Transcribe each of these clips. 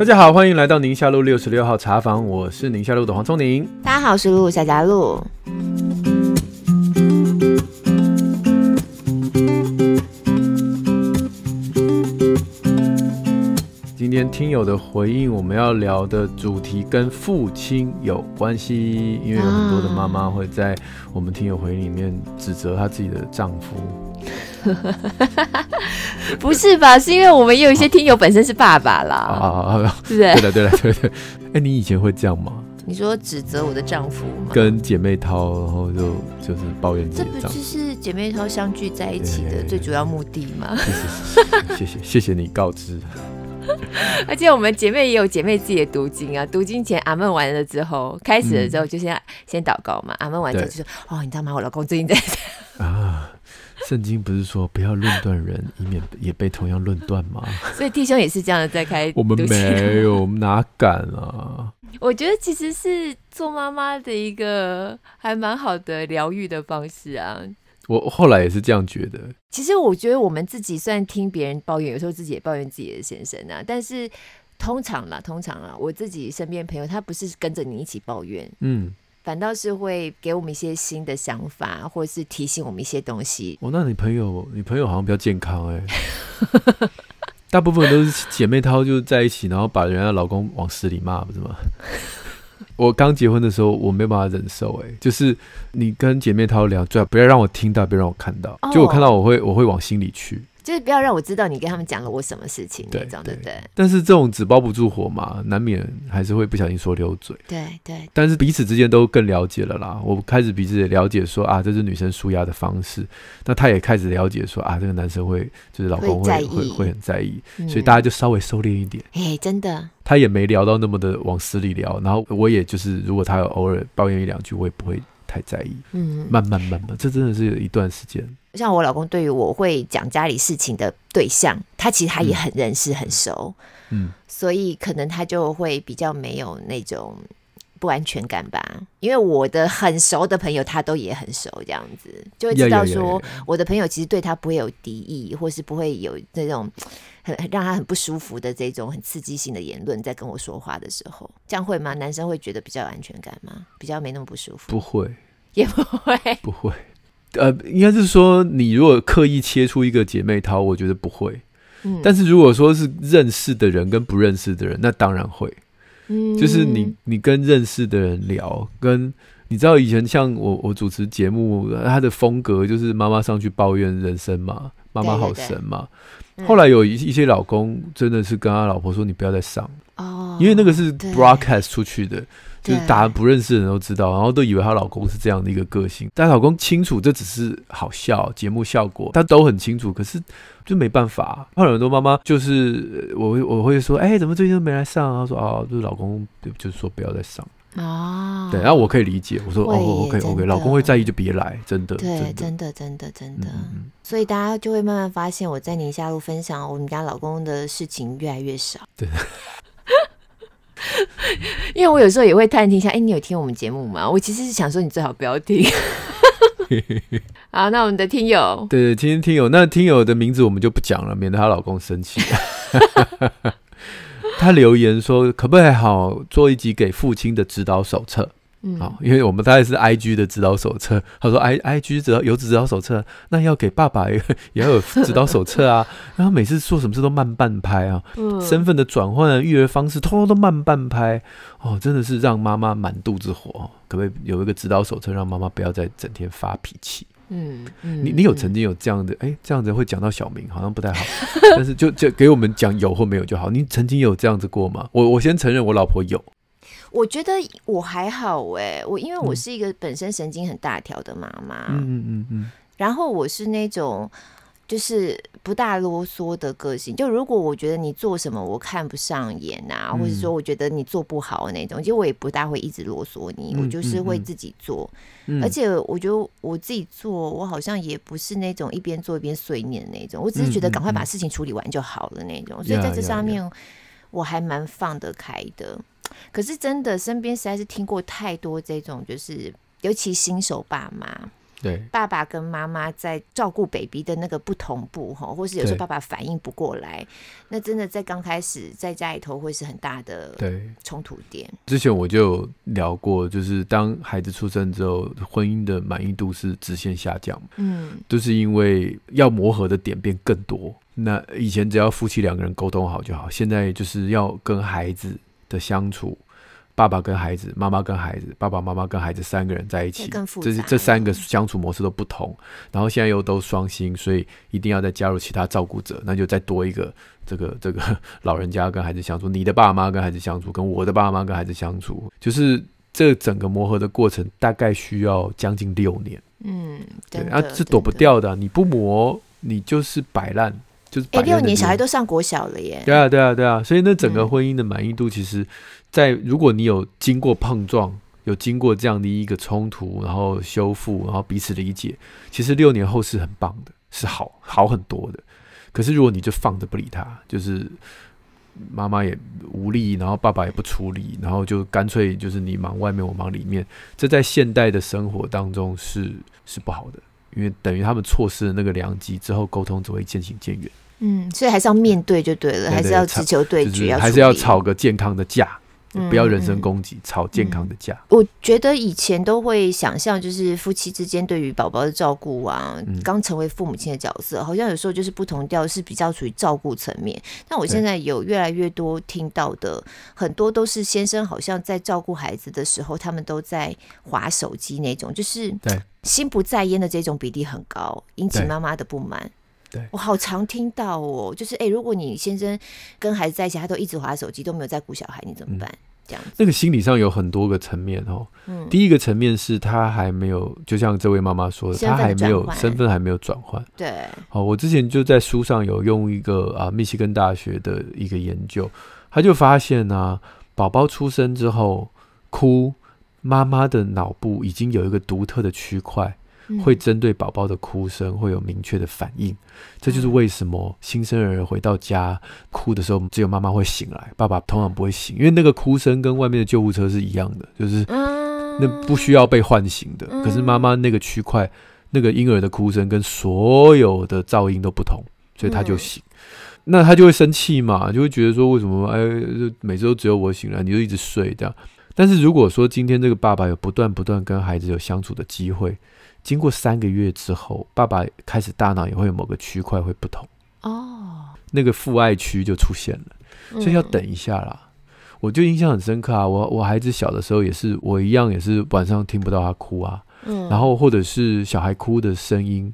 大家好，欢迎来到宁夏路六十六号茶房，我是宁夏路的黄聪宁。大家好，我是陆夏嘉璐。今天听友的回应，我们要聊的主题跟父亲有关系，因为有很多的妈妈会在我们听友回应里面指责她自己的丈夫。不是吧？是因为我们也有一些听友本身是爸爸啦。啊 啊啊！是对的，对的，对的。哎，你以前会这样吗？你说指责我的丈夫吗？跟姐妹淘，然后就就是抱怨。这不就是姐妹淘相聚在一起的最主要目的吗？谢谢，谢谢，谢谢你告知。而且我们姐妹也有姐妹自己的读经啊，读经前阿门完了之后，开始了之后就先、嗯、先祷告嘛。阿门完之后就说：“哦，你知道吗？我老公最近在啊。”圣经不是说不要论断人，以免也被同样论断吗？所以弟兄也是这样的在开。我们没有，我们哪敢啊？我觉得其实是做妈妈的一个还蛮好的疗愈的方式啊。我后来也是这样觉得。其实我觉得我们自己虽然听别人抱怨，有时候自己也抱怨自己的先生啊，但是通常啦，通常啊，我自己身边朋友他不是跟着你一起抱怨，嗯。反倒是会给我们一些新的想法，或者是提醒我们一些东西。哦，那你朋友，你朋友好像比较健康哎。大部分都是姐妹淘就在一起，然后把人家老公往死里骂，不是吗？我刚结婚的时候，我没有办法忍受哎，就是你跟姐妹淘聊，最好不要让我听到，不要让我看到，就我看到我会我会往心里去。就是不要让我知道你跟他们讲了我什么事情那种，对不对？但是这种纸包不住火嘛，难免还是会不小心说溜嘴。对对。但是彼此之间都更了解了啦。我开始彼此也了解说啊，这是女生舒压的方式。那他也开始了解说啊，这个男生会就是老公会会会，会很在意，嗯，所以大家就稍微收敛一点。哎，真的。他也没聊到那么的往死里聊，然后我也就是如果他有偶尔抱怨一两句，我也不会太在意。嗯，慢慢慢慢，这真的是有一段时间。像我老公对于我会讲家里事情的对象，他其实他也很认识、嗯、很熟，嗯，所以可能他就会比较没有那种不安全感吧。因为我的很熟的朋友，他都也很熟，这样子就会知道说，我的朋友其实对他不会有敌意，或是不会有那种很让他很不舒服的这种很刺激性的言论，在跟我说话的时候，这样会吗？男生会觉得比较有安全感吗？比较没那么不舒服？不会，也不会，不会。呃，应该是说，你如果刻意切出一个姐妹淘，我觉得不会。嗯，但是如果说是认识的人跟不认识的人，那当然会。嗯，就是你你跟认识的人聊，跟你知道以前像我我主持节目，他的风格就是妈妈上去抱怨人生嘛，妈妈好神嘛。后来有一一些老公真的是跟他老婆说，你不要再上哦，因为那个是 broadcast 出去的。就是大家不认识的人都知道，然后都以为她老公是这样的一个个性。但老公清楚这只是好笑节目效果，他都很清楚。可是就没办法。后来很多妈妈就是我我会说，哎、欸，怎么最近都没来上？她说哦，就是老公就是说不要再上哦。对，然后我可以理解，我说哦，OK OK，老公会在意就别来，真的。对，真的真的真的。嗯、所以大家就会慢慢发现，我在宁夏路分享我们家老公的事情越来越少。对。因为我有时候也会探听一下，哎、欸，你有听我们节目吗？我其实是想说，你最好不要听。好，那我们的听友，对对，听听友，那听友的名字我们就不讲了，免得她老公生气。他留言说，可不可以好做一集给父亲的指导手册？嗯，好，因为我们大概是 I G 的指导手册。他说 I I G 指导有指导手册，那要给爸爸 也也要有指导手册啊。然后每次做什么事都慢半拍啊，嗯、身份的转换啊，育儿方式，通通都慢半拍。哦，真的是让妈妈满肚子火。可不可以有一个指导手册，让妈妈不要再整天发脾气？嗯嗯，你你有曾经有这样的？哎、欸，这样子会讲到小明，好像不太好。但是就就给我们讲有或没有就好。你曾经有这样子过吗？我我先承认，我老婆有。我觉得我还好哎，我因为我是一个本身神经很大条的妈妈，嗯嗯嗯嗯，然后我是那种就是不大啰嗦的个性，就如果我觉得你做什么我看不上眼啊，或者说我觉得你做不好的那种，其实我也不大会一直啰嗦你，我就是会自己做，而且我觉得我自己做，我好像也不是那种一边做一边碎念的那种，我只是觉得赶快把事情处理完就好了那种，所以在这上面我还蛮放得开的。可是真的，身边实在是听过太多这种，就是尤其新手爸妈，对，爸爸跟妈妈在照顾 baby 的那个不同步哈，或是有时候爸爸反应不过来，那真的在刚开始在家里头会是很大的对冲突点。之前我就有聊过，就是当孩子出生之后，婚姻的满意度是直线下降，嗯，就是因为要磨合的点变更多。那以前只要夫妻两个人沟通好就好，现在就是要跟孩子的相处。爸爸跟孩子，妈妈跟孩子，爸爸妈妈跟孩子三个人在一起，这是这三个相处模式都不同。然后现在又都双薪，所以一定要再加入其他照顾者，那就再多一个这个这个老人家跟孩子相处，你的爸妈跟孩子相处，跟我的爸妈跟孩子相处，就是这整个磨合的过程大概需要将近六年。嗯，对啊，是躲不掉的，你不磨，你就是摆烂。就是哎，六年小孩都上国小了耶。对啊，对啊，对啊，所以那整个婚姻的满意度，其实，在如果你有经过碰撞，有经过这样的一个冲突，然后修复，然后彼此理解，其实六年后是很棒的，是好好很多的。可是如果你就放着不理他，就是妈妈也无力，然后爸爸也不处理，然后就干脆就是你忙外面，我忙里面，这在现代的生活当中是是不好的。因为等于他们错失了那个良机，之后沟通只会渐行渐远。嗯，所以还是要面对就对了，对对对，还是要直球对决，就是，还是要吵个健康的架。不要人身攻击，吵健康的架。我觉得以前都会想象，就是夫妻之间对于宝宝的照顾啊，刚成为父母亲的角色，好像有时候就是不同调，是比较属于照顾层面。但我现在有越来越多听到的，很多都是先生好像在照顾孩子的时候，他们都在划手机那种，就是心不在焉的这种比例很高，引起妈妈的不满。对，我好常听到哦，就是哎、欸，如果你先生跟孩子在一起，他都一直滑手机，都没有在顾小孩，你怎么办？嗯、这样子，那个心理上有很多个层面哦。嗯，第一个层面是他还没有，就像这位妈妈说的，他还没有身份还没有转换。对，好，我之前就在书上有用一个啊，密西根大学的一个研究，他就发现呢、啊，宝宝出生之后哭，妈妈的脑部已经有一个独特的区块。会针对宝宝的哭声会有明确的反应，这就是为什么新生儿回到家哭的时候，只有妈妈会醒来，爸爸通常不会醒，因为那个哭声跟外面的救护车是一样的，就是那不需要被唤醒的。可是妈妈那个区块，那个婴儿的哭声跟所有的噪音都不同，所以他就醒，那他就会生气嘛，就会觉得说，为什么哎，每次都只有我醒来，你就一直睡这样。但是如果说今天这个爸爸有不断不断跟孩子有相处的机会。经过三个月之后，爸爸开始大脑也会有某个区块会不同哦，那个父爱区就出现了，所以要等一下啦。我就印象很深刻啊，我我孩子小的时候也是，我一样也是晚上听不到他哭啊，嗯，然后或者是小孩哭的声音，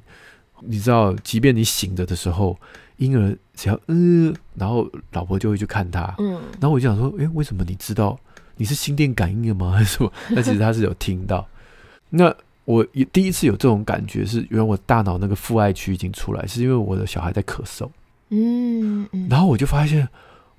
你知道，即便你醒着的时候，婴儿只要嗯，然后老婆就会去看他，嗯，然后我就想说，诶，为什么你知道？你是心电感应的吗？还是什么？那其实他是有听到，那。我也第一次有这种感觉，是原来我大脑那个父爱区已经出来，是因为我的小孩在咳嗽。嗯，然后我就发现，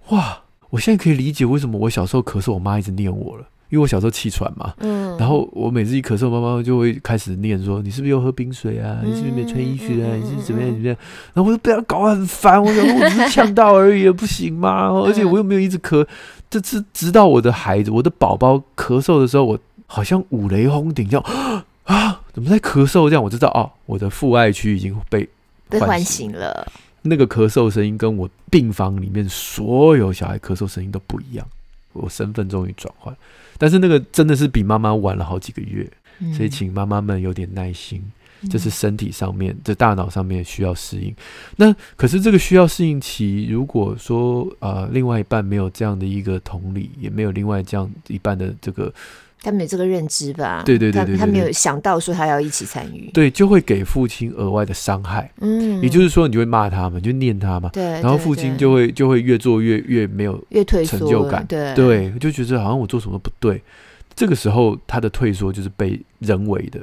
哇，我现在可以理解为什么我小时候咳嗽，我妈一直念我了，因为我小时候气喘嘛。嗯，然后我每次一咳嗽，妈妈就会开始念说：“你是不是又喝冰水啊？你是不是没穿衣服啊？你是怎么样怎么样？”然后我就被他搞得很烦，我想说我只是呛到而已，不行吗？而且我又没有一直咳，这次直到我的孩子，我的宝宝咳嗽的时候，我好像五雷轰顶，叫。啊！怎么在咳嗽？这样我知道哦，我的父爱区已经被被唤醒了。那个咳嗽声音跟我病房里面所有小孩咳嗽声音都不一样。我身份终于转换，但是那个真的是比妈妈晚了好几个月，嗯、所以请妈妈们有点耐心。这是身体上面、这大脑上面需要适应。那可是这个需要适应期，如果说呃另外一半没有这样的一个同理，也没有另外这样一半的这个。他没有这个认知吧？对对对，对，他，他没有想到说他要一起参与，对，就会给父亲额外的伤害。嗯，也就是说，你就会骂他嘛，就念他嘛。对，然后父亲就会就会越做越越没有越退成就感。对对，就觉得好像我做什么都不对。这个时候，他的退缩就是被人为的。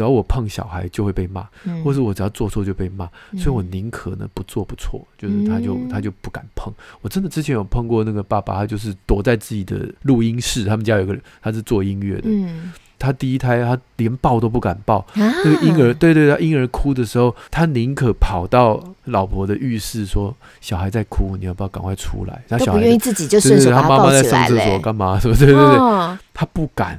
只要我碰小孩就会被骂，嗯、或者我只要做错就被骂，嗯、所以我宁可呢不做不错，就是他就、嗯、他就不敢碰。我真的之前有碰过那个爸爸，他就是躲在自己的录音室，他们家有个他是做音乐的，嗯、他第一胎他连抱都不敢抱，啊、那个婴儿对，对对，他婴儿哭的时候，他宁可跑到老婆的浴室说小孩在哭，你要不要赶快出来？他小孩不愿意自己就顺手把他抱起来，他妈妈在上厕所干嘛？是不是？对对对，哦、他不敢。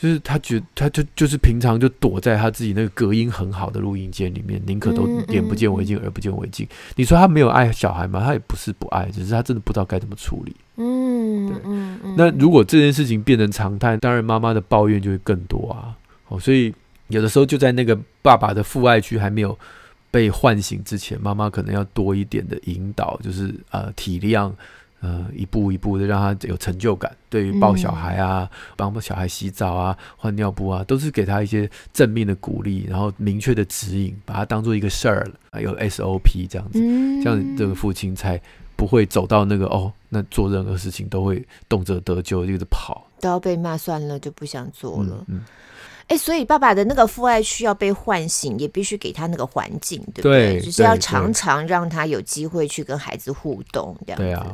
就是他觉他就就是平常就躲在他自己那个隔音很好的录音间里面，宁可都眼不见为净，耳不见为净。你说他没有爱小孩吗？他也不是不爱，只是他真的不知道该怎么处理。嗯，对。那如果这件事情变成常态，当然妈妈的抱怨就会更多啊。哦，所以有的时候就在那个爸爸的父爱区还没有被唤醒之前，妈妈可能要多一点的引导，就是呃体谅。呃，一步一步的让他有成就感。对于抱小孩啊，帮、嗯、小孩洗澡啊、换尿布啊，都是给他一些正面的鼓励，然后明确的指引，把他当做一个事儿，有 SOP 这样子，嗯、这样这个父亲才不会走到那个哦，那做任何事情都会动辄得咎，就一直跑，都要被骂算了，就不想做了。嗯，哎、所以爸爸的那个父爱需要被唤醒，也必须给他那个环境，对不对？对，就是要常常让他有机会去跟孩子互动，这样子。对啊。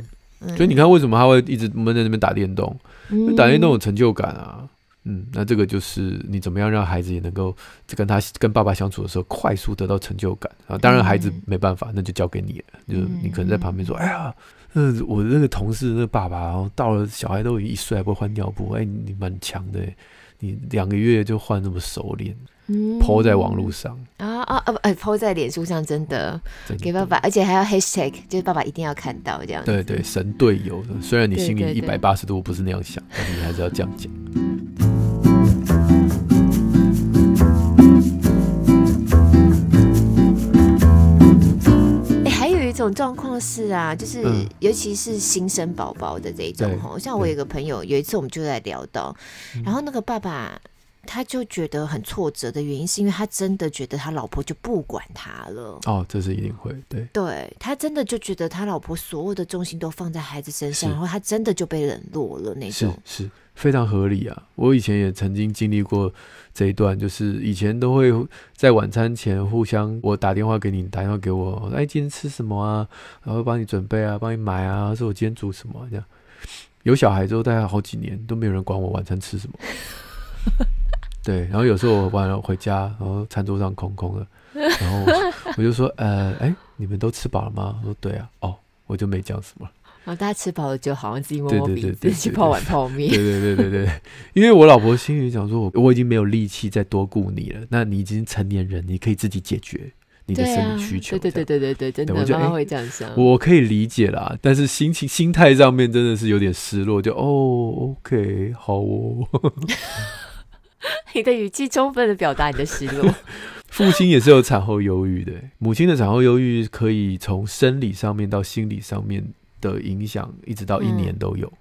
所以你看，为什么他会一直闷在那边打电动？嗯、打电动有成就感啊。嗯，那这个就是你怎么样让孩子也能够跟他跟爸爸相处的时候快速得到成就感啊。当然，孩子没办法，那就交给你了。嗯、就是你可能在旁边说：“哎呀，嗯，我的那个同事那个爸爸，然后到了小孩都一岁还不会换尿布，哎，你蛮强的，你两个月就换那么熟练。”嗯，po 在网络上啊啊啊！哎，po 在脸书上，真的给爸爸，而且还要 hashtag，就是爸爸一定要看到这样。对对，神队友的，虽然你心里一百八十度不是那样想，但你还是要这样讲。哎、欸，还有一种状况是啊，就是、嗯、尤其是新生宝宝的这一种哈，像我有一个朋友，有一次我们就在聊到，然后那个爸爸。他就觉得很挫折的原因，是因为他真的觉得他老婆就不管他了。哦，这是一定会，对，对他真的就觉得他老婆所有的重心都放在孩子身上，然后他真的就被冷落了那种。是是，非常合理啊！我以前也曾经经历过这一段，就是以前都会在晚餐前互相，我打电话给你，你打电话给我，哎，今天吃什么啊？然后帮你准备啊，帮你买啊，说我今天煮什么这样。有小孩之后，大概好几年都没有人管我晚餐吃什么。对，然后有时候我晚上回家，然后餐桌上空空的，然后我，我就说，呃，哎，你们都吃饱了吗？我说对啊，哦，我就没讲什么。然后大家吃饱了就好像自己摸摸鼻子，去泡碗泡面。对对对对对，因为我老婆心里想说，我我已经没有力气再多顾你了，那你已经成年人，你可以自己解决你的生理需求。对对对对对对，真的，妈妈会这样想。我可以理解啦，但是心情心态上面真的是有点失落，就哦，OK，好哦。你的语气充分的表达你的失落。父亲也是有产后忧郁的，母亲的产后忧郁可以从生理上面到心理上面的影响，一直到一年都有。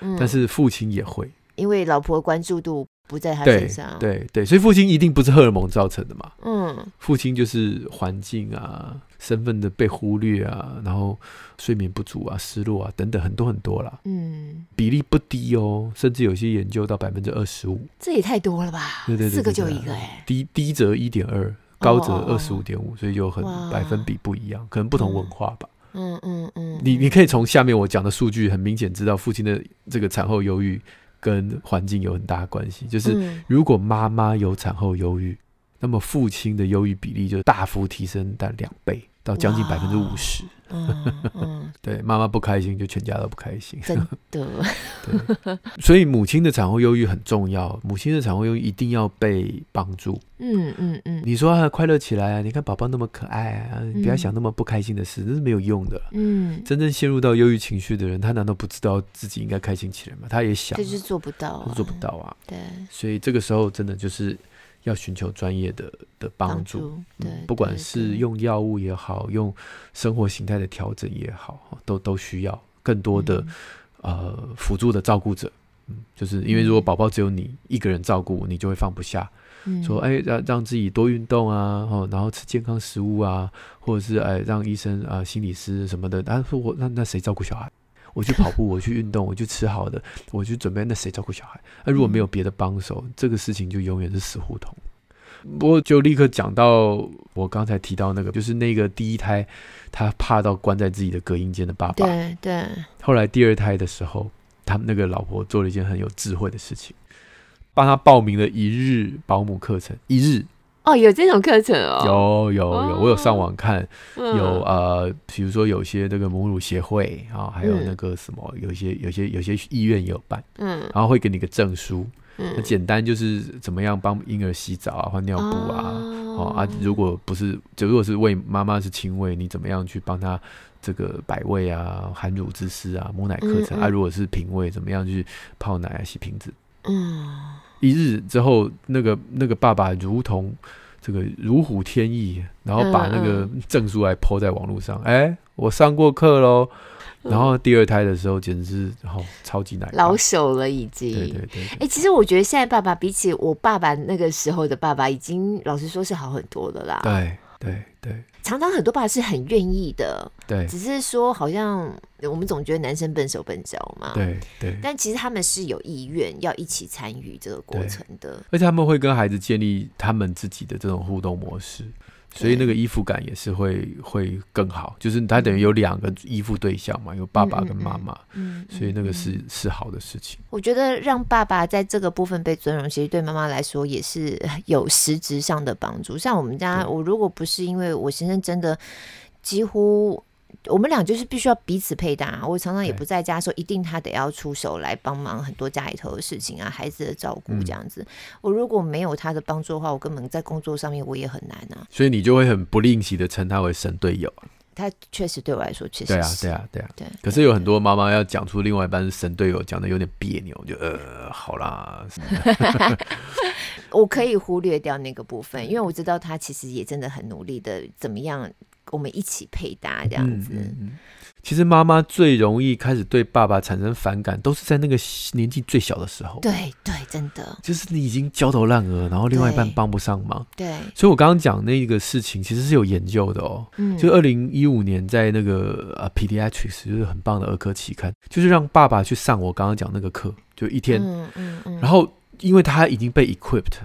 嗯，但是父亲也会，因为老婆关注度。不在他身上，对对对，所以父亲一定不是荷尔蒙造成的嘛。嗯，父亲就是环境啊、身份的被忽略啊，然后睡眠不足啊、失落啊等等很多很多啦。嗯，比例不低哦，甚至有些研究到百分之二十五，这也太多了吧？对对对，四个就一个哎，低低则一点二，高则二十五点五，所以就很百分比不一样，可能不同文化吧。嗯嗯嗯，你你可以从下面我讲的数据很明显知道父亲的这个产后忧郁。跟环境有很大的关系，就是如果妈妈有产后忧郁，那么父亲的忧郁比例就大幅提升到两倍，到将近百分之五十。嗯嗯，对，妈妈不开心，就全家都不开心。真的，对，所以母亲的产后忧郁很重要，母亲的产后忧郁一定要被帮助。嗯嗯嗯，你说啊，快乐起来啊！你看宝宝那么可爱啊，你不要想那么不开心的事，那是没有用的。嗯，真正陷入到忧郁情绪的人，他难道不知道自己应该开心起来吗？他也想，就是做不到，做不到啊。对，所以这个时候真的就是。要寻求专业的的帮助，对，不管是用药物也好，用生活形态的调整也好，都都需要更多的、嗯、呃辅助的照顾者。嗯，就是因为如果宝宝只有你一个人照顾，你就会放不下，嗯、说哎让让自己多运动啊，然后吃健康食物啊，或者是哎让医生啊、心理师什么的，但是我那那谁照顾小孩？我去跑步，我去运动，我去吃好的，我去准备。那谁照顾小孩？那如果没有别的帮手，嗯、这个事情就永远是死胡同。不过就立刻讲到我刚才提到那个，就是那个第一胎他怕到关在自己的隔音间的爸爸。对对。后来第二胎的时候，他们那个老婆做了一件很有智慧的事情，帮他报名了一日保姆课程，一日。哦，有这种课程哦，有有有，我有上网看，有呃，比如说有些这个母乳协会啊，还有那个什么，有些有些有些医院也有办，嗯，然后会给你个证书，那简单就是怎么样帮婴儿洗澡啊、换尿布啊，哦。啊，如果不是，就如果是喂妈妈是亲喂，你怎么样去帮他这个百味啊、含乳滋湿啊、母奶课程啊？如果是瓶喂，怎么样去泡奶啊、洗瓶子？嗯，一日之后，那个那个爸爸如同这个如虎添翼，然后把那个证书还 po 在网络上，哎、欸，我上过课喽。然后第二胎的时候，简直是然后超级难老手了，已经。对对对。哎，其实我觉得现在爸爸比起我爸爸那个时候的爸爸，已经老实说是好很多了啦。对对对。常常很多爸爸是很愿意的，对。只是说好像我们总觉得男生笨手笨脚嘛。对对。但其实他们是有意愿要一起参与这个过程的，而且他们会跟孩子建立他们自己的这种互动模式。所以那个依附感也是会会更好，就是他等于有两个依附对象嘛，有爸爸跟妈妈，嗯，所以那个是是好的事情。我觉得让爸爸在这个部分被尊重，其实对妈妈来说也是 有实质上的帮助。像我们家，我如果不是因为我先生真的几乎。我们俩就是必须要彼此配搭。我常常也不在家的时候，一定他得要出手来帮忙很多家里头的事情啊，孩子的照顾这样子。嗯、我如果没有他的帮助的话，我根本在工作上面我也很难啊。所以你就会很不吝惜的称他为神队友。他确实对我来说确实对啊，对啊，对啊，对。可是有很多妈妈要讲出另外一半是神队友，讲的有点别扭，就呃，好啦。我可以忽略掉那个部分，因为我知道他其实也真的很努力的，怎么样？我们一起配搭这样子。嗯嗯、其实妈妈最容易开始对爸爸产生反感，都是在那个年纪最小的时候。对对，真的。就是你已经焦头烂额，然后另外一半帮不上忙。对。所以我刚刚讲那个事情，其实是有研究的哦。嗯。就二零一五年在那个呃 Pediatrics 就是很棒的儿科期刊，就是让爸爸去上我刚刚讲那个课，就一天。嗯嗯嗯。然后因为他已经被 equipped。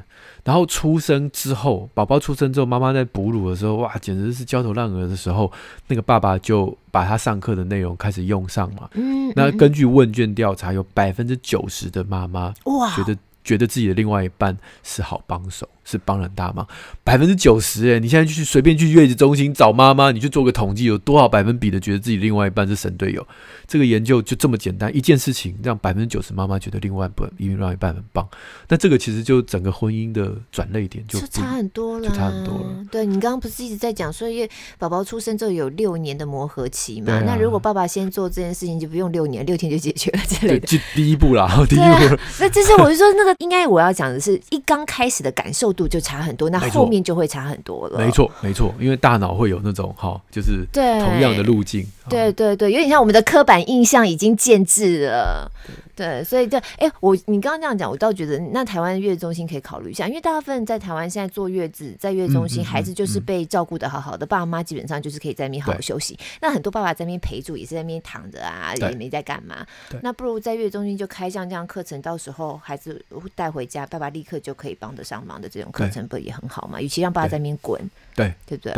然后出生之后，宝宝出生之后，妈妈在哺乳的时候，哇，简直是焦头烂额的时候，那个爸爸就把他上课的内容开始用上嘛。嗯，那根据问卷调查，有百分之九十的妈妈哇觉得觉得自己的另外一半是好帮手。是帮很大忙，百分之九十哎！你现在去随便去月子中心找妈妈，你去做个统计，有多少百分比的觉得自己另外一半是神队友？这个研究就这么简单，一件事情让百分之九十妈妈觉得另外一半另外一半很棒，那这个其实就整个婚姻的转捩点就，就差很多了，就差很多了。对，你刚刚不是一直在讲说，因为宝宝出生之后有六年的磨合期嘛？啊、那如果爸爸先做这件事情，就不用六年，六天就解决了之类的，就第一步啦，第一步。啊、那这是我就说那个应该我要讲的是一刚开始的感受度就差很多，那后面就会差很多了。没错，没错，因为大脑会有那种哈，就是同样的路径。对对对，有点像我们的刻板印象已经建置了。对，所以对，哎，我你刚刚这样讲，我倒觉得那台湾月子中心可以考虑一下，因为大部分在台湾现在坐月子，在月子中心，孩子就是被照顾的好好的，爸妈基本上就是可以在那边好好休息。那很多爸爸在那边陪住，也是在那边躺着啊，也没在干嘛。那不如在月子中心就开像这样课程，到时候孩子带回家，爸爸立刻就可以帮得上忙的这种课程，不也很好吗？与其让爸爸在那边滚，对对不对？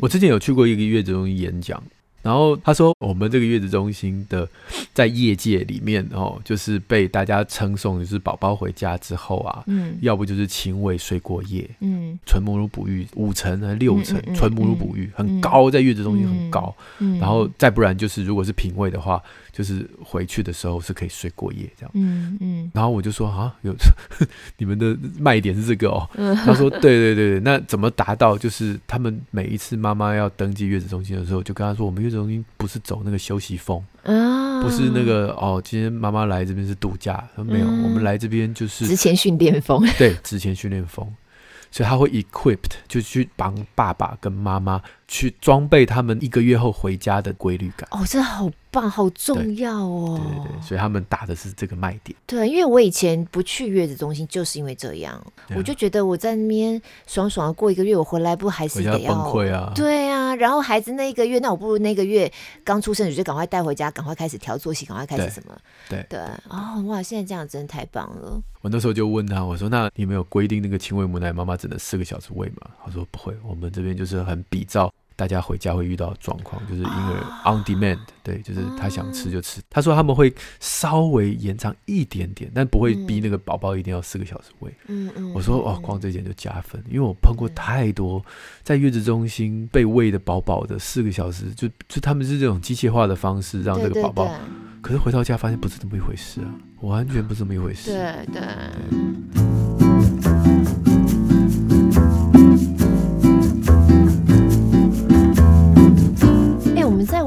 我之前有去过一个月子中心演讲。然后他说，我们这个月子中心的 在业界里面哦，就是被大家称颂，就是宝宝回家之后啊，嗯，要不就是亲喂睡过夜，嗯，纯母乳哺育五成还是六成，纯母乳哺育很高，在月子中心很高，嗯，然后再不然就是如果是品喂的话，就是回去的时候是可以睡过夜这样，嗯嗯，然后我就说啊，有 你们的卖点是这个哦，他说对对对对，那怎么达到？就是他们每一次妈妈要登记月子中心的时候，就跟他说我们月子。中心不是走那个休息风啊，不是那个哦。今天妈妈来这边是度假，说没有，我们来这边就是职前训练风，对，职前训练风。所以他会 equipped 就去帮爸爸跟妈妈去装备他们一个月后回家的规律感。哦，这好棒，好重要哦。对对对，所以他们打的是这个卖点。对，因为我以前不去月子中心，就是因为这样，啊、我就觉得我在那边爽爽的过一个月，我回来不还是得要崩溃啊？对啊，然后孩子那一个月，那我不如那个月刚出生，你就赶快带回家，赶快开始调作息，赶快开始什么？对对，对哦，哇，现在这样真的太棒了。我那时候就问他，我说：“那你们有规定那个亲喂母奶妈妈只能四个小时喂吗？”他说：“不会，我们这边就是很比照。”大家回家会遇到状况，就是婴儿 on demand，对，就是他想吃就吃。他说他们会稍微延长一点点，但不会逼那个宝宝一定要四个小时喂。嗯嗯。我说哦，光这一点就加分，因为我碰过太多在月子中心被喂的饱饱的四个小时，就就他们是这种机械化的方式让这个宝宝可是回到家发现不是这么一回事啊，完全不是这么一回事。对对。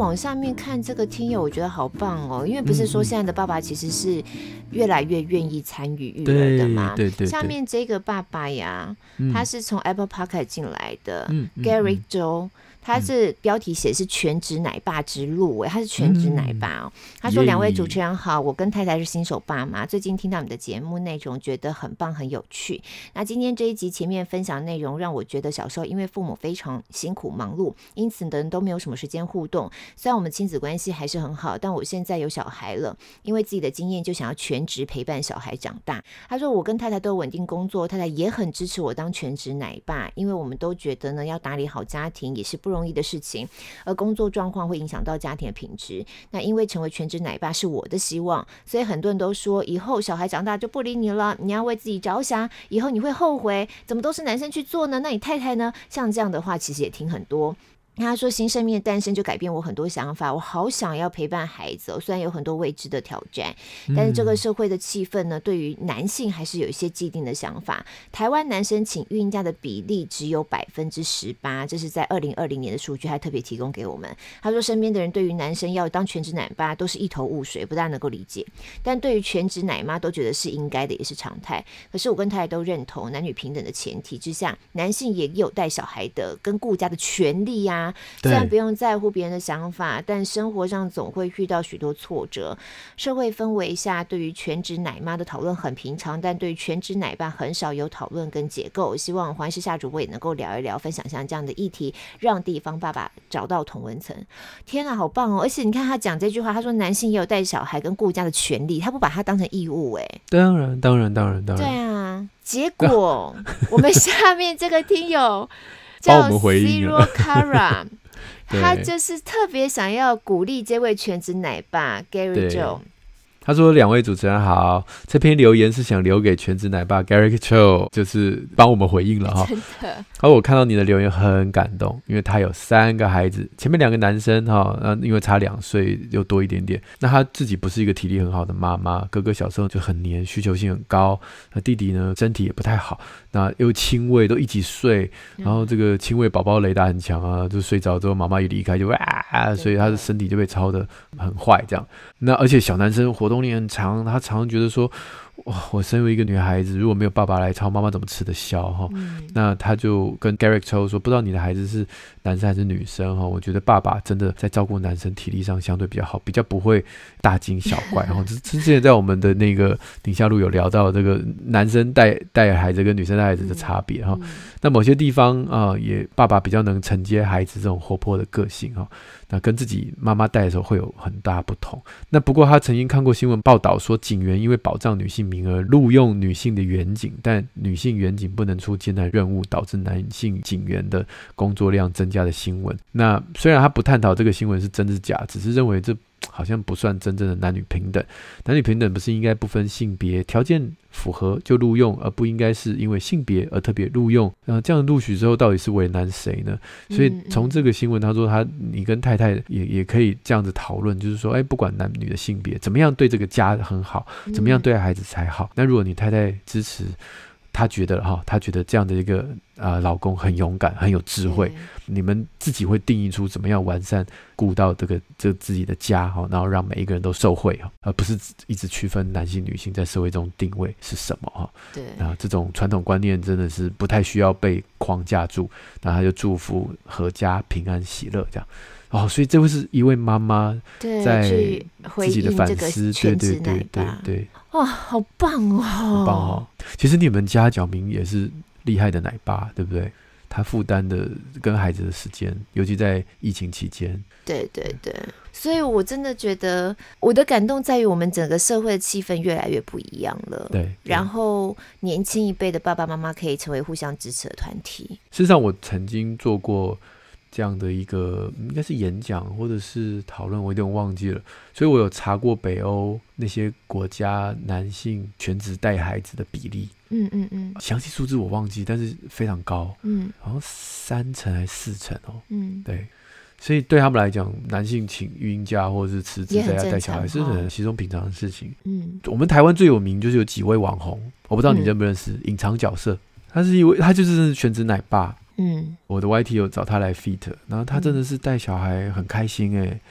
往下面看这个听友，我觉得好棒哦，因为不是说现在的爸爸其实是越来越愿意参与育儿的嘛。对对，对对。下面这个爸爸呀，嗯、他是从 Apple Podcast 进来的、Gary Joe。他是标题写是全职奶爸之路，哎，他是全职奶爸哦。他说：“两位主持人好，我跟太太是新手爸妈，最近听到你的节目内容，觉得很棒，很有趣。那今天这一集前面分享内容，让我觉得小时候因为父母非常辛苦忙碌，因此的人都没有什么时间互动。虽然我们亲子关系还是很好，但我现在有小孩了，因为自己的经验就想要全职陪伴小孩长大。他说我跟太太都有稳定工作，太太也很支持我当全职奶爸，因为我们都觉得呢，要打理好家庭也是不容易的事情，而工作状况会影响到家庭的品质。那因为成为全职奶爸是我的希望，所以很多人都说，以后小孩长大就不理你了，你要为自己着想，以后你会后悔，怎么都是男生去做呢？那你太太呢？像这样的话，其实也听很多。他说：“新生命的诞生就改变我很多想法，我好想要陪伴孩子哦。虽然有很多未知的挑战，但是这个社会的气氛呢，对于男性还是有一些既定的想法。台湾男生请孕假的比例只有百分之十八，这是在二零二零年的数据，还特别提供给我们。他说，身边的人对于男生要当全职奶爸都是一头雾水，不大能够理解。但对于全职奶妈都觉得是应该的，也是常态。可是我跟太太都认同，男女平等的前提之下，男性也有带小孩的跟顾家的权利呀、啊。”虽然不用在乎别人的想法，但生活上总会遇到许多挫折。社会氛围下，对于全职奶妈的讨论很平常，但对于全职奶爸很少有讨论跟结构。希望环视下主播也能够聊一聊，分享像这样的议题，让地方爸爸找到同文层。天啊，好棒哦！而且你看他讲这句话，他说男性也有带小孩跟顾家的权利，他不把它当成义务，哎，当然，当然，当然，当然，对啊。结果我们下面这个听友。叫 Zero Kara，他就是特别想要鼓励这位全职奶爸 Gary Joe。他说：“两位主持人好，这篇留言是想留给全职奶爸 Garrick Cho，就是帮我们回应了哈。真的。好，我看到你的留言很感动，因为他有三个孩子，前面两个男生哈，那，因为差两岁又多一点点，那他自己不是一个体力很好的妈妈，哥哥小时候就很黏，需求性很高，那弟弟呢身体也不太好，那又亲喂，都一起睡，然后这个亲喂宝宝雷达很强啊，就睡着之后妈妈一离开就啊，所以他的身体就被操得很坏这样。那而且小男生活动。”年龄很长，他常常觉得说，哇，我身为一个女孩子，如果没有爸爸来操，妈妈怎么吃得消哈？嗯、那他就跟 Garrick 抽说，不知道你的孩子是男生还是女生哈？我觉得爸爸真的在照顾男生，体力上相对比较好，比较不会大惊小怪哈。之之前在我们的那个宁夏路有聊到这个男生带带孩子跟女生带孩子的差别哈。嗯、那某些地方啊，也爸爸比较能承接孩子这种活泼的个性哈。那跟自己妈妈带的时候会有很大不同。那不过他曾经看过新闻报道说，警员因为保障女性名额录用女性的远景，但女性远景不能出艰难任务，导致男性警员的工作量增加的新闻。那虽然他不探讨这个新闻是真是假，只是认为这。好像不算真正的男女平等，男女平等不是应该不分性别，条件符合就录用，而不应该是因为性别而特别录用。然后这样录取之后，到底是为难谁呢？所以从这个新闻，他说他你跟太太也也可以这样子讨论，就是说，哎，不管男女的性别，怎么样对这个家很好，怎么样对孩子才好。那如果你太太支持。他觉得哈，她觉得这样的一个啊、呃、老公很勇敢，很有智慧。嗯、你们自己会定义出怎么样完善顾到这个这、自己的家哈，然后让每一个人都受惠哈，而不是一直区分男性女性在社会中定位是什么哈。对啊，这种传统观念真的是不太需要被框架住。那他就祝福阖家平安喜乐这样。哦，所以这位是一位妈妈在自己的反思，对对对对对。哇，好棒哦！好棒哦！其实你们家角明也是厉害的奶爸，对不对？他负担的跟孩子的时间，尤其在疫情期间。对对对，所以我真的觉得我的感动在于我们整个社会的气氛越来越不一样了。对，对，然后年轻一辈的爸爸妈妈可以成为互相支持的团体。事实上，我曾经做过。这样的一个应该是演讲或者是讨论，我有点忘记了。所以我有查过北欧那些国家男性全职带孩子的比例，嗯嗯嗯，详细数字我忘记，但是非常高，嗯，好像三成还是四成哦，嗯，对。所以对他们来讲，男性请育婴假或者是辞职在家带小孩是很稀松平常的事情。嗯，我们台湾最有名就是有几位网红，我不知道你认不认识，隐、嗯、藏角色，他是一位，他就是全职奶爸。嗯，我的 YT 有找他来 feat，然后他真的是带小孩很开心哎、欸。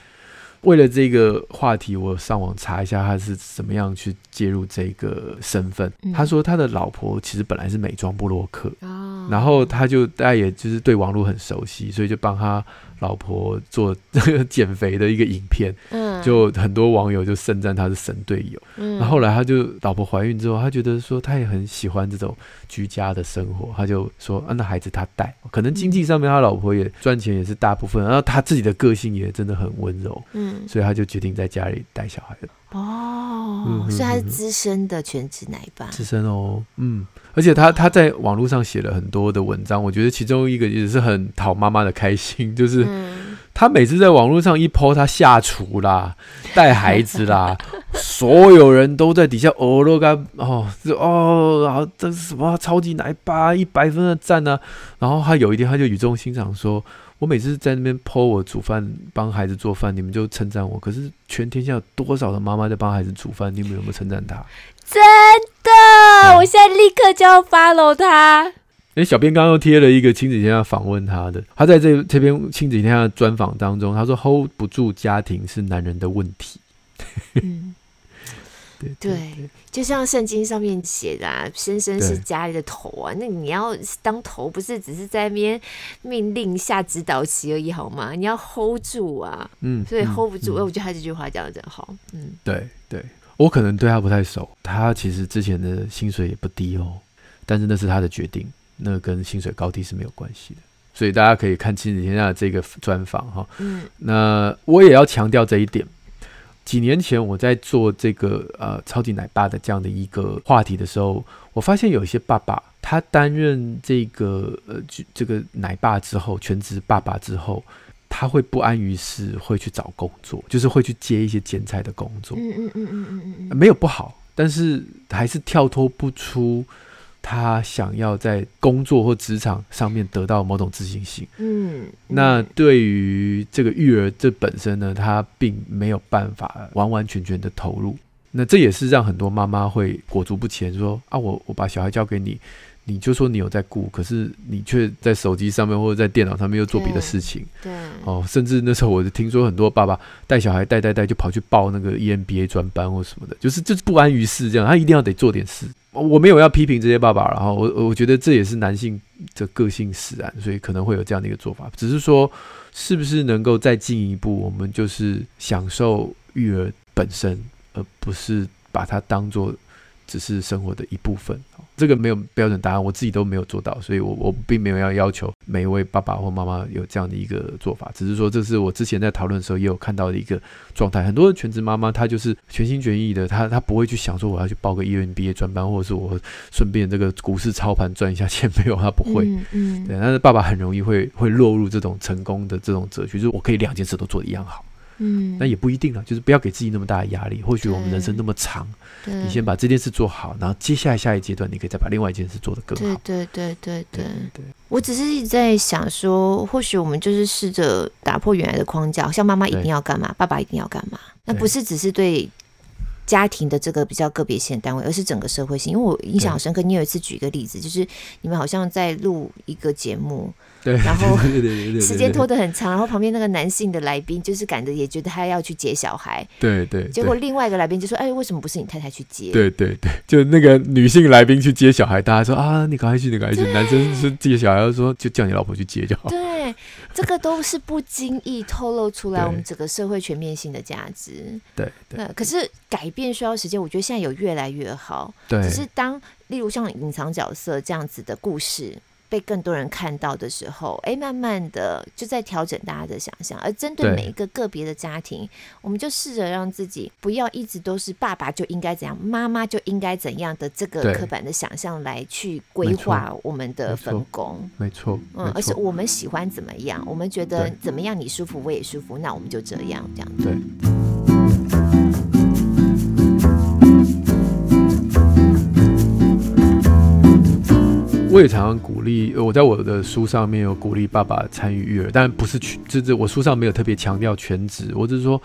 为了这个话题，我上网查一下他是怎么样去介入这个身份。嗯、他说他的老婆其实本来是美妆布洛克，哦、然后他就大家也就是对网络很熟悉，所以就帮他老婆做这 个减肥的一个影片。嗯，就很多网友就盛赞他是神队友。嗯，然后后来他就老婆怀孕之后，他觉得说他也很喜欢这种居家的生活，他就说啊，那孩子他带，可能经济上面他老婆也赚钱也是大部分，然后他自己的个性也真的很温柔。嗯。所以他就决定在家里带小孩了。哦，嗯、所以他是资深的全职奶爸。资深哦，嗯，而且他他在网络上写了很多的文章，我觉得其中一个也是很讨妈妈的开心，就是他每次在网络上一 po 他下厨啦、带孩子啦，所有人都在底下哦咯嘎哦，哦，然后这是什么超级奶爸一百分的赞呢、啊？然后他有一天他就语重心长说。我每次在那边 po 我煮饭帮孩子做饭，你们就称赞我。可是全天下有多少的妈妈在帮孩子煮饭？你们有没有称赞他？真的，嗯、我现在立刻就要 follow 他。哎，小编刚刚又贴了一个亲子天下访问他的，他在这这篇亲子天下的专访当中，他说 hold 不住家庭是男人的问题。嗯。对，就像圣经上面写的啊，先生是家里的头啊，那你要当头，不是只是在那边命令下指导棋而已，好吗？你要 hold 住啊，嗯，所以 hold 不住。哎、嗯，我觉得他这句话讲的真好，嗯，对对，我可能对他不太熟，他其实之前的薪水也不低哦，但是那是他的决定，那跟薪水高低是没有关系的，所以大家可以看亲子天下的这个专访哈，嗯，那我也要强调这一点。几年前我在做这个呃超级奶爸的这样的一个话题的时候，我发现有一些爸爸他担任这个呃这个奶爸之后，全职爸爸之后，他会不安于室，会去找工作，就是会去接一些兼差的工作。嗯嗯嗯嗯嗯嗯，没有不好，但是还是跳脱不出。他想要在工作或职场上面得到某种自信心，嗯，那对于这个育儿这本身呢，他并没有办法完完全全的投入，那这也是让很多妈妈会裹足不前，说啊，我我把小孩交给你。你就说你有在顾，可是你却在手机上面或者在电脑上面又做别的事情。对，对哦，甚至那时候我就听说很多爸爸带小孩带带带就跑去报那个 EMBA 专班或什么的，就是就是不安于事这样，他一定要得做点事。我没有要批评这些爸爸，然后我我觉得这也是男性的个性使然，所以可能会有这样的一个做法。只是说，是不是能够再进一步，我们就是享受育儿本身，而不是把它当做只是生活的一部分。这个没有标准答案，我自己都没有做到，所以我我并没有要要求每一位爸爸或妈妈有这样的一个做法，只是说这是我之前在讨论的时候也有看到的一个状态。很多全职妈妈她就是全心全意的，她她不会去想说我要去报个 EMBA 专班，或者是我顺便这个股市操盘赚一下钱，没有，她不会。嗯，嗯对，但是爸爸很容易会会落入这种成功的这种哲学，就是我可以两件事都做的一样好。嗯，那也不一定了，就是不要给自己那么大的压力。或许我们人生那么长，你先把这件事做好，然后接下来下一阶段，你可以再把另外一件事做得更好。对对对对。我只是一直在想说，或许我们就是试着打破原来的框架，像妈妈一定要干嘛，爸爸一定要干嘛，那不是只是对家庭的这个比较个别性的单位，而是整个社会性。因为我印象很深刻，你有一次举一个例子，就是你们好像在录一个节目。对，然后时间拖得很长，然后旁边那个男性的来宾就是赶着也觉得他要去接小孩，对对，结果另外一个来宾就说：“哎，为什么不是你太太去接？”对对对，就那个女性来宾去接小孩，大家说：“啊，你赶快去，你赶快去。”男生是接小孩，说：“就叫你老婆去接就好。”对，这个都是不经意透露出来我们整个社会全面性的价值。对对，可是改变需要时间，我觉得现在有越来越好。对，只是当例如像隐藏角色这样子的故事。被更多人看到的时候，哎，慢慢的就在调整大家的想象。而针对每一个个别的家庭，我们就试着让自己不要一直都是爸爸就应该怎样，妈妈就应该怎样的这个刻板的想象来去规划我们的分工。没错，嗯，而是我们喜欢怎么样，我们觉得怎么样你舒服我也舒服，那我们就这样这样子。对。我也常常鼓励，我在我的书上面有鼓励爸爸参与育儿，但不是全，就是我书上没有特别强调全职，我只是说。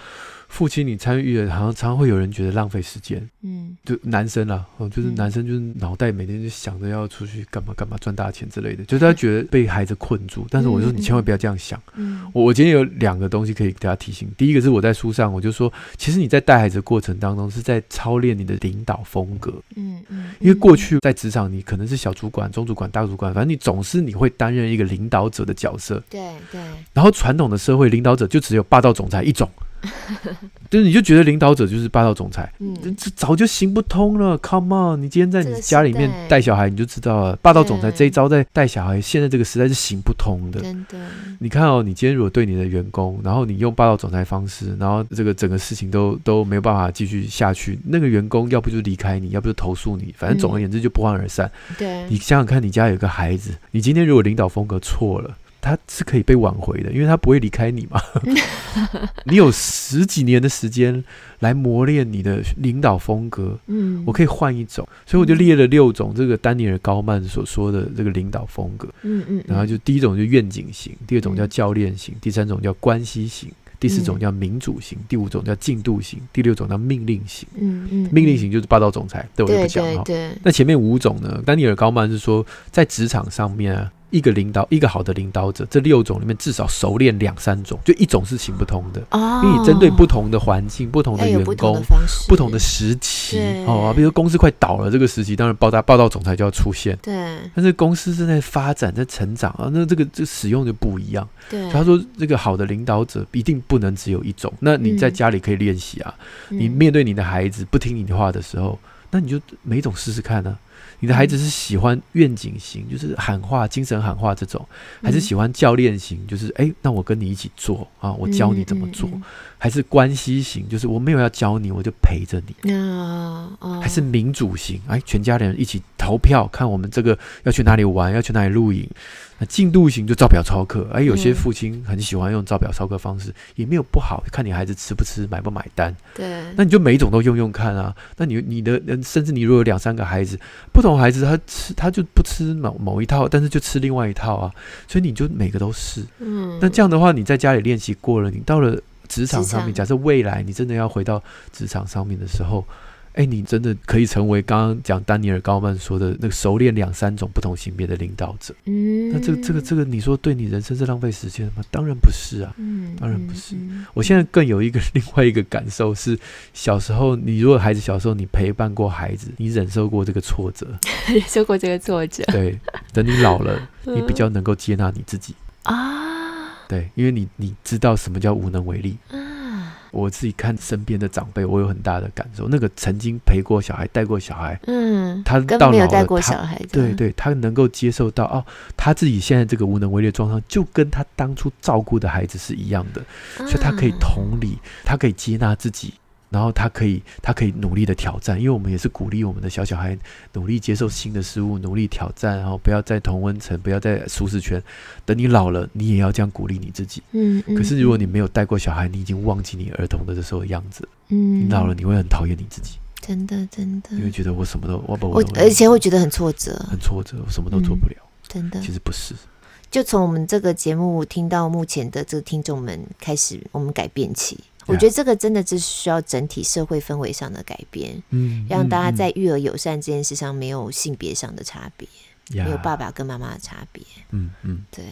父亲，你参与了，好像常常会有人觉得浪费时间。嗯，就男生啊，就是男生，就是脑袋每天就想着要出去干嘛干嘛赚大钱之类的，就是他觉得被孩子困住。但是我说你千万不要这样想。嗯，我我今天有两个东西可以给大家提醒。第一个是我在书上我就说，其实你在带孩子的过程当中是在操练你的领导风格。嗯嗯，因为过去在职场你可能是小主管、中主管、大主管，反正你总是你会担任一个领导者的角色。对对。然后传统的社会领导者就只有霸道总裁一种。就是你就觉得领导者就是霸道总裁，嗯，这早就行不通了。Come on，你今天在你家里面带小孩，你就知道了，霸道总裁这一招在带小孩，现在这个时代是行不通的。真的，你看哦，你今天如果对你的员工，然后你用霸道总裁方式，然后这个整个事情都都没有办法继续下去，那个员工要不就离开你，要不就投诉你，反正总而言之就不欢而散。对，你想想看，你家有个孩子，你今天如果领导风格错了。他是可以被挽回的，因为他不会离开你嘛。你有十几年的时间来磨练你的领导风格。嗯，我可以换一种，所以我就列了六种这个丹尼尔高曼所说的这个领导风格。嗯嗯，然后就第一种就愿景型，第二种叫教练型，第三种叫关系型，第四种叫民主型，第五种叫进度型，第六种叫命令型。嗯嗯，命令型就是霸道总裁，对我就不讲哈。对，那前面五种呢？丹尼尔高曼是说在职场上面啊。一个领导，一个好的领导者，这六种里面至少熟练两三种，就一种是行不通的。哦，因为你针对不同的环境、不同的员工、不同的，不同的时期，哦，比如说公司快倒了，这个时期当然报道报道总裁就要出现。对，但是公司正在发展、在成长啊，那这个这使用就不一样。对，他说这个好的领导者一定不能只有一种。那你在家里可以练习啊，嗯、你面对你的孩子不听你的话的时候，那你就每一种试试看呢、啊。你的孩子是喜欢愿景型，就是喊话、精神喊话这种，还是喜欢教练型，就是哎，那我跟你一起做啊，我教你怎么做，还是关系型，就是我没有要教你，我就陪着你，还是民主型，哎，全家人一起投票，看我们这个要去哪里玩，要去哪里露营。那进度型就照表操课，哎，有些父亲很喜欢用照表操课方式，也没有不好，看你孩子吃不吃，买不买单。对，那你就每一种都用用看啊。那你你的，甚至你如果有两三个孩子，不同孩子他吃他就不吃某某一套，但是就吃另外一套啊。所以你就每个都试。嗯，那这样的话，你在家里练习过了，你到了职场上面，假设未来你真的要回到职场上面的时候。哎，你真的可以成为刚刚讲丹尼尔高曼说的那个熟练两三种不同性别的领导者。嗯，那这个这个这个，你说对你人生是浪费时间吗？当然不是啊，嗯，当然不是。我现在更有一个另外一个感受是，小时候你如果孩子小时候你陪伴过孩子，你忍受过这个挫折，忍受过这个挫折，对，等你老了，你比较能够接纳你自己啊，对，因为你你知道什么叫无能为力。我自己看身边的长辈，我有很大的感受。那个曾经陪过小孩、带过小孩，嗯，他到老了，带过小孩，对对，他能够接受到哦，他自己现在这个无能为力的状况，就跟他当初照顾的孩子是一样的，所以他可以同理，他可以接纳自己。然后他可以，他可以努力的挑战，因为我们也是鼓励我们的小小孩努力接受新的事物，努力挑战，然后不要在同温层，不要在舒适圈。等你老了，你也要这样鼓励你自己。嗯。嗯，可是如果你没有带过小孩，你已经忘记你儿童的这时候的样子。嗯。你老了，你会很讨厌你自己。真的，真的。你会觉得我什么都我不我，我而且会觉得很挫折，很挫折，我什么都做不了。嗯、真的。其实不是。就从我们这个节目听到目前的这个听众们开始，我们改变期。我觉得这个真的是需要整体社会氛围上的改变，嗯，让大家在育儿友善这件事上没有性别上的差别，嗯、没有爸爸跟妈妈的差别，嗯嗯，对，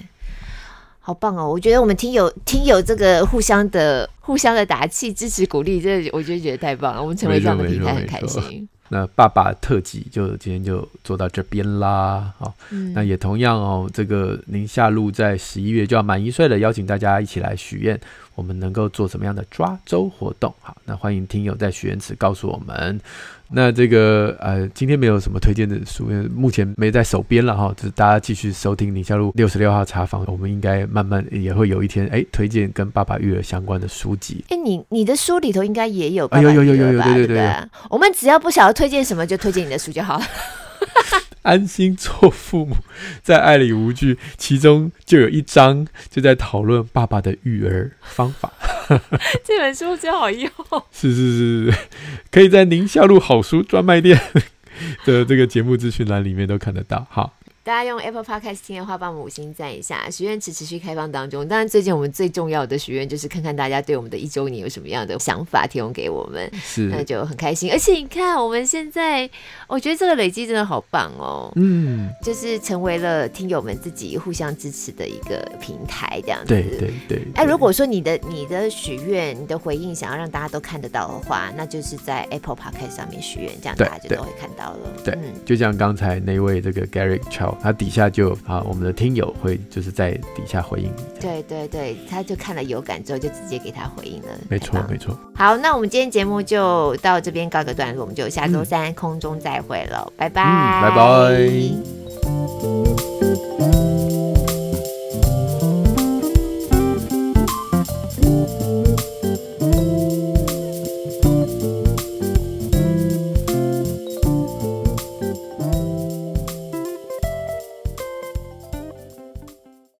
好棒哦！我觉得我们听友听友这个互相的互相的打气、支持、鼓励，这我觉得觉得太棒了。我们成为这样的平台很开心。那爸爸特辑就今天就做到这边啦，好，嗯、那也同样哦，这个宁夏路在十一月就要满一岁了，邀请大家一起来许愿。我们能够做什么样的抓周活动？好，那欢迎听友在许愿池告诉我们。那这个呃，今天没有什么推荐的书，因为目前没在手边了哈。就是大家继续收听宁夏路六十六号茶房，我们应该慢慢也会有一天哎，推荐跟爸爸育儿相关的书籍。哎，你你的书里头应该也有爸爸育儿吧？有有有有有对对对，对。我们只要不晓得推荐什么，就推荐你的书就好了。安心做父母，在爱里无惧，其中就有一章就在讨论爸爸的育儿方法。这本书真好用，是是是是，可以在宁夏路好书专卖店的这个节目资讯栏里面都看得到。好。大家用 Apple Podcast 听的话，帮我们五星赞一下。许愿池持续开放当中，当然最近我们最重要的许愿就是看看大家对我们的一周年有什么样的想法，提供给我们，是那就很开心。而且你看，我们现在我觉得这个累积真的好棒哦，嗯，就是成为了听友们自己互相支持的一个平台，这样子。对对对。哎，如果说你的你的许愿、你的回应想要让大家都看得到的话，那就是在 Apple Podcast 上面许愿，这样大家就都会看到了。对，对嗯、就像刚才那位这个 Garrick Chow，他底下就啊，我们的听友会就是在底下回应你。对对对，他就看了有感之后，就直接给他回应了。没错没错。好，那我们今天节目就到这边告个段落，我们就下周三空中再会了，嗯、拜拜。嗯，拜拜。